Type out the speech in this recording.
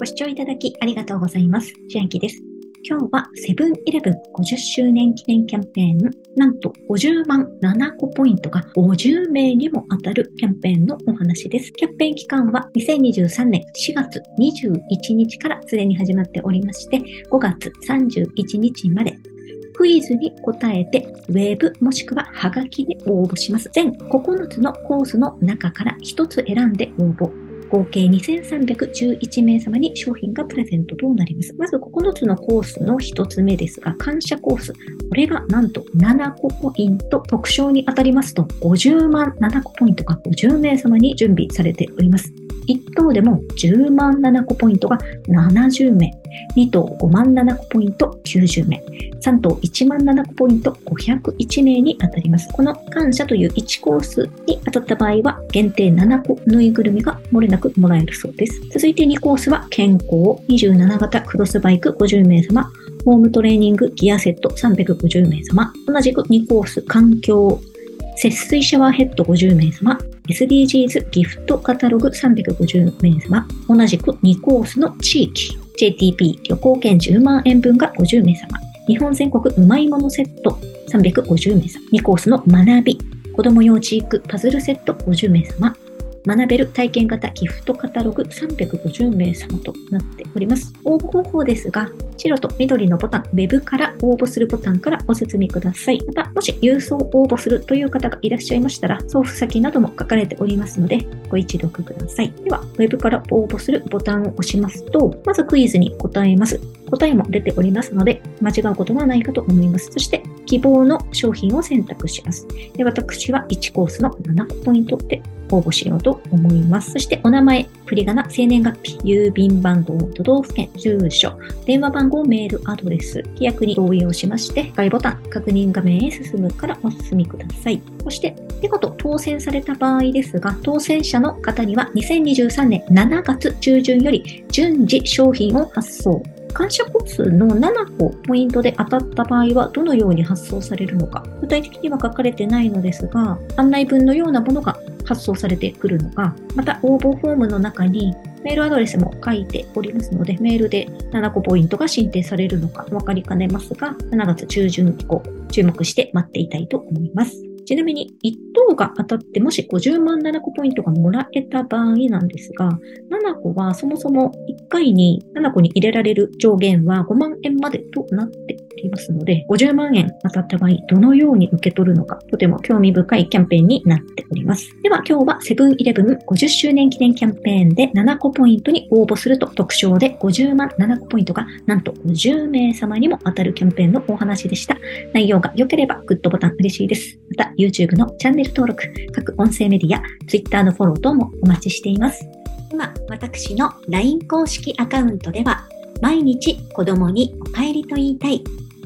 ご視聴いただきありがとうございます。千秋です。今日はセブンイレブン50周年記念キャンペーン、なんと50万7個ポイントが50名にも当たるキャンペーンのお話です。キャンペーン期間は2023年4月21日からすでに始まっておりまして、5月31日までクイズに答えて、ウェブもしくはハガキで応募します。全9つのコースの中から1つ選んで応募。合計2311名様に商品がプレゼントとなります。まず9つのコースの1つ目ですが、感謝コース。これがなんと7個ポイント。特賞に当たりますと50万7個ポイントが50名様に準備されております。1等でも10万7個ポイントが70名。2等5万7個ポイント90名。3等1万7個ポイント501名に当たります。この感謝という1コースに当たった場合は限定7個ぬいぐるみが漏れなくもらえるそうです。続いて2コースは健康27型クロスバイク50名様。ホームトレーニングギアセット350名様。同じく2コース環境節水シャワーヘッド50名様。SDGs ギフトカタログ350名様。同じく2コースの地域 JTP 旅行券10万円分が50名様。日本全国うまいものセット350名様。2コースの学び、子供用地域パズルセット50名様。学べる体験型ギフトカタログ350名様となっております。応募方法ですが、白と緑のボタン、ウェブから応募するボタンからお進みください。また、もし郵送応募するという方がいらっしゃいましたら、送付先なども書かれておりますので、ご一読ください。では、ウェブから応募するボタンを押しますと、まずクイズに答えます。答えも出ておりますので、間違うことはないかと思います。そして、希望の商品を選択します。で私は1コースの7ポイントで応募しようと思います。そしてお名前、振り仮名、生年月日、郵便番号、都道府県、住所、電話番号、メール、アドレス、規約に同意をしまして、赤ボタン、確認画面へ進むからお進みください。そして、見事当選された場合ですが、当選者の方には2023年7月中旬より順次商品を発送。感謝個数の7個ポイントで当たった場合はどのように発送されるのか具体的には書かれてないのですが案内文のようなものが発送されてくるのか、また応募フォームの中にメールアドレスも書いておりますので、メールで7個ポイントが申請されるのか分かりかねますが、7月中旬以降、注目して待っていたいと思います。ちなみに、1等が当たってもし50万7個ポイントがもらえた場合なんですが、7個はそもそも1回に7個に入れられる上限は5万円までとなっておりますので、50万円当たった場合、どのように受け取るのか、とても興味深いキャンペーンになっております。では今日はセブンイレブン50周年記念キャンペーンで7個ポイントに応募すると特賞で50万7個ポイントがなんと50名様にも当たるキャンペーンのお話でした。内容が良ければグッドボタン嬉しいです。また YouTube のチャンネル登録、各音声メディア、Twitter のフォロー等もお待ちしています。今、私の LINE 公式アカウントでは、毎日子供にお帰りと言いたい、